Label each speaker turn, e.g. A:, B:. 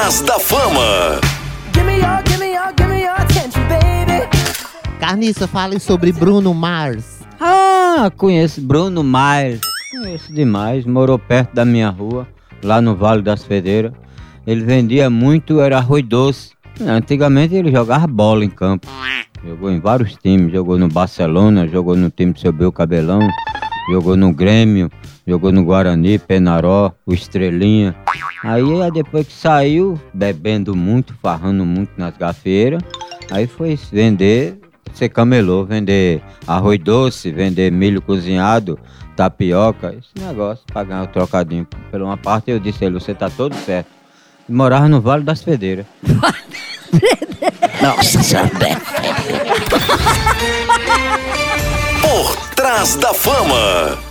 A: Trás da Fama.
B: Carniça, fale sobre Bruno Mars.
C: Ah, conheço Bruno Mars. Conheço demais. Morou perto da minha rua, lá no Vale das Fedeiras. Ele vendia muito, era arroz doce. Antigamente ele jogava bola em campo. Jogou em vários times. Jogou no Barcelona, jogou no time do seu Bel Cabelão, jogou no Grêmio, jogou no Guarani, Penaró, o Estrelinha. Aí depois que saiu, bebendo muito, farrando muito nas gafeiras, aí foi vender, ser camelô, vender arroz doce, vender milho cozinhado, tapioca, esse negócio, pra ganhar o trocadinho. Por uma parte eu disse a ele, você tá todo certo. E morava no Vale das Fedeiras.
B: Nossa senhora.
A: Por Trás da Fama.